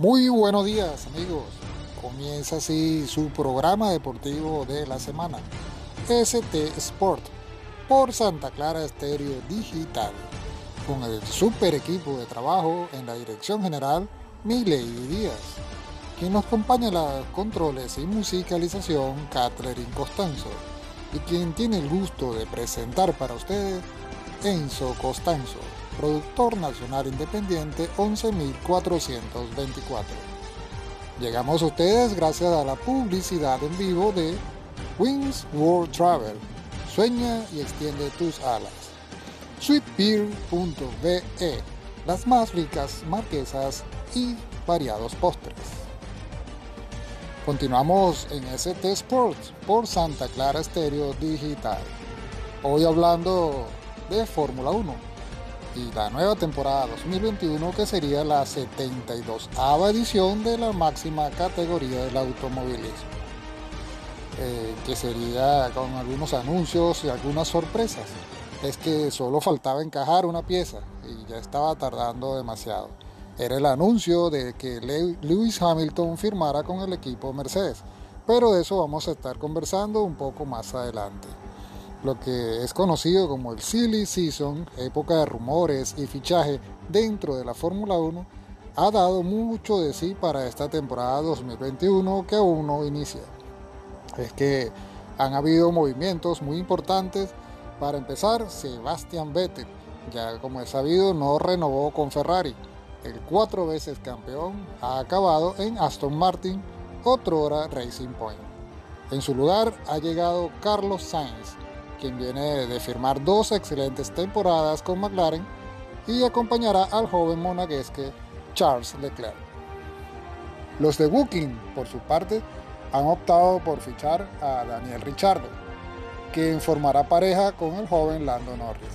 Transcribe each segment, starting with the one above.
Muy buenos días amigos. Comienza así su programa deportivo de la semana. ST Sport por Santa Clara Estéreo Digital. Con el super equipo de trabajo en la dirección general Miley Díaz. Quien nos acompaña en los controles y musicalización Catherine Costanzo. Y quien tiene el gusto de presentar para ustedes Enzo Costanzo productor nacional independiente 11424. Llegamos a ustedes gracias a la publicidad en vivo de Wings World Travel. Sueña y extiende tus alas. Sweetbeer.be, las más ricas marquesas y variados postres. Continuamos en ST Sports por Santa Clara Estéreo Digital. Hoy hablando de Fórmula 1 y la nueva temporada 2021 que sería la 72 edición de la máxima categoría del automovilismo. Eh, que sería con algunos anuncios y algunas sorpresas. Es que solo faltaba encajar una pieza y ya estaba tardando demasiado. Era el anuncio de que Lewis Hamilton firmara con el equipo Mercedes, pero de eso vamos a estar conversando un poco más adelante lo que es conocido como el Silly Season, época de rumores y fichaje dentro de la Fórmula 1, ha dado mucho de sí para esta temporada 2021 que aún no inicia. Es que han habido movimientos muy importantes. Para empezar, Sebastian Vettel, ya como es sabido, no renovó con Ferrari. El cuatro veces campeón ha acabado en Aston Martin, otro hora Racing Point. En su lugar ha llegado Carlos Sainz, quien viene de firmar dos excelentes temporadas con McLaren y acompañará al joven monaguesque Charles Leclerc. Los de Booking, por su parte, han optado por fichar a Daniel Richardo, quien formará pareja con el joven Lando Norris.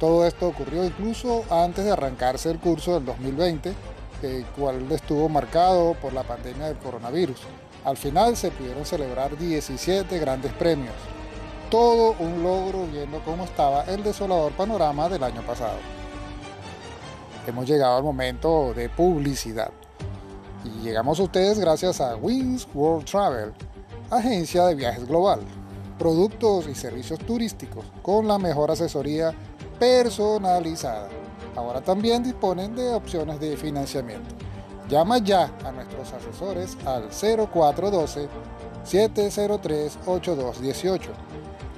Todo esto ocurrió incluso antes de arrancarse el curso del 2020, el cual estuvo marcado por la pandemia del coronavirus. Al final se pudieron celebrar 17 grandes premios, todo un logro viendo cómo estaba el desolador panorama del año pasado. Hemos llegado al momento de publicidad y llegamos a ustedes gracias a Wings World Travel, agencia de viajes global, productos y servicios turísticos con la mejor asesoría personalizada. Ahora también disponen de opciones de financiamiento. Llama ya a nuestros asesores al 0412 703 8218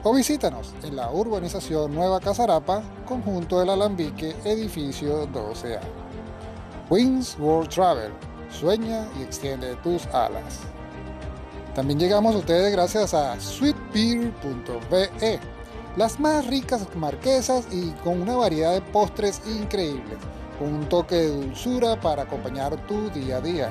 o visítanos en la urbanización Nueva Casarapa, conjunto del Alambique, edificio 12A. Wings World Travel, sueña y extiende tus alas. También llegamos a ustedes gracias a sweetbeer.be, las más ricas marquesas y con una variedad de postres increíbles, con un toque de dulzura para acompañar tu día a día.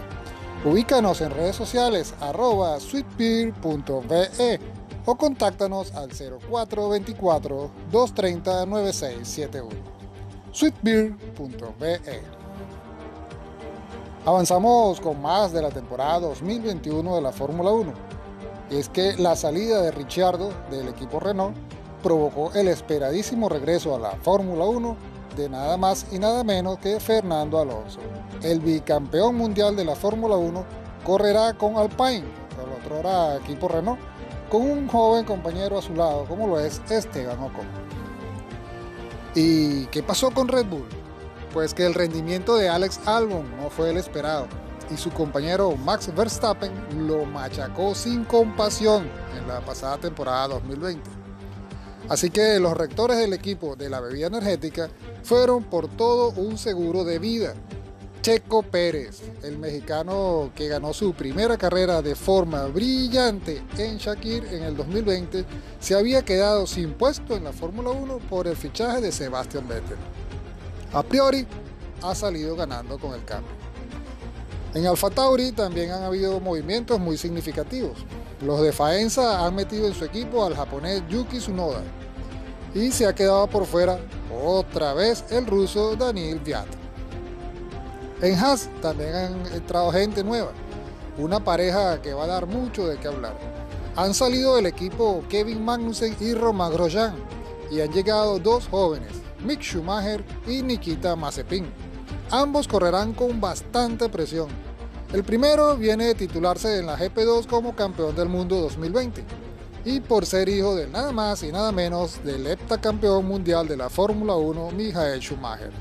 Ubícanos en redes sociales arroba sweetbeer.be o contáctanos al 0424-230-9671. sweetbeer.be Avanzamos con más de la temporada 2021 de la Fórmula 1. Y es que la salida de Ricciardo del equipo Renault provocó el esperadísimo regreso a la Fórmula 1 de nada más y nada menos que Fernando Alonso. El bicampeón mundial de la Fórmula 1 correrá con Alpine, el otro era equipo Renault, con un joven compañero a su lado, como lo es Esteban Ocon. ¿Y qué pasó con Red Bull? Pues que el rendimiento de Alex Albon no fue el esperado y su compañero Max Verstappen lo machacó sin compasión en la pasada temporada 2020. Así que los rectores del equipo de la bebida energética fueron por todo un seguro de vida Checo Pérez, el mexicano que ganó su primera carrera de forma brillante en Shakir en el 2020, se había quedado sin puesto en la Fórmula 1 por el fichaje de Sebastian Vettel. A priori, ha salido ganando con el cambio. En Alfa Tauri también han habido movimientos muy significativos. Los de Faenza han metido en su equipo al japonés Yuki Tsunoda y se ha quedado por fuera otra vez el ruso Daniel Viat. En Haas también han entrado gente nueva, una pareja que va a dar mucho de qué hablar. Han salido del equipo Kevin Magnussen y Romain Grosjean y han llegado dos jóvenes, Mick Schumacher y Nikita Mazepin. Ambos correrán con bastante presión. El primero viene de titularse en la GP2 como campeón del mundo 2020 y por ser hijo de nada más y nada menos del heptacampeón mundial de la Fórmula 1, Michael Schumacher.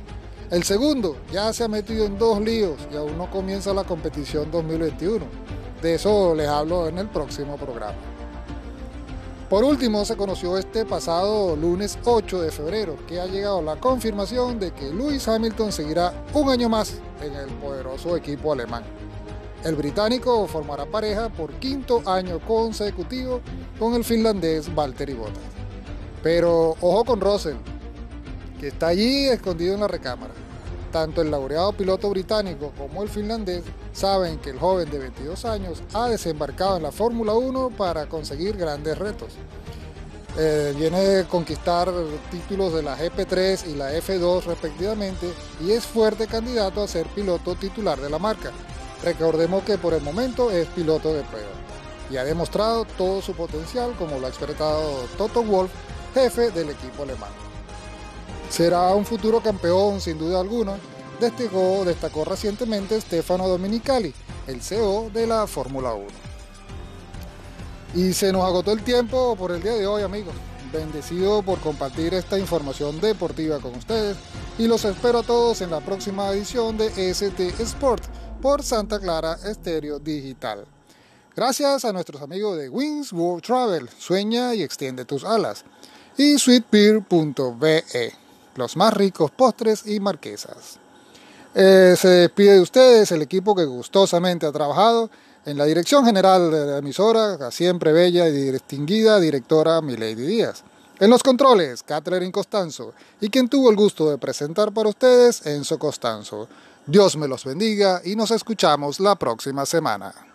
El segundo ya se ha metido en dos líos y aún no comienza la competición 2021. De eso les hablo en el próximo programa. Por último, se conoció este pasado lunes 8 de febrero que ha llegado la confirmación de que Lewis Hamilton seguirá un año más en el poderoso equipo alemán. El británico formará pareja por quinto año consecutivo con el finlandés Valtteri Bottas. Pero ojo con Russell, que está allí escondido en la recámara. Tanto el laureado piloto británico como el finlandés saben que el joven de 22 años ha desembarcado en la Fórmula 1 para conseguir grandes retos. Eh, viene de conquistar títulos de la GP3 y la F2 respectivamente y es fuerte candidato a ser piloto titular de la marca. Recordemos que por el momento es piloto de prueba y ha demostrado todo su potencial como lo ha expresado Toto Wolf, jefe del equipo alemán. Será un futuro campeón sin duda alguna, destacó, destacó recientemente Stefano Dominicali, el CEO de la Fórmula 1. Y se nos agotó el tiempo por el día de hoy amigos. Bendecido por compartir esta información deportiva con ustedes y los espero a todos en la próxima edición de ST Sport por Santa Clara Estéreo Digital. Gracias a nuestros amigos de Wings World Travel, sueña y extiende tus alas. Y sweetbeer.be, los más ricos postres y marquesas. Eh, se despide de ustedes el equipo que gustosamente ha trabajado en la dirección general de la emisora, la siempre bella y distinguida directora Milady Díaz. En los controles, Catherine Costanzo, y quien tuvo el gusto de presentar para ustedes, Enzo Costanzo. Dios me los bendiga y nos escuchamos la próxima semana.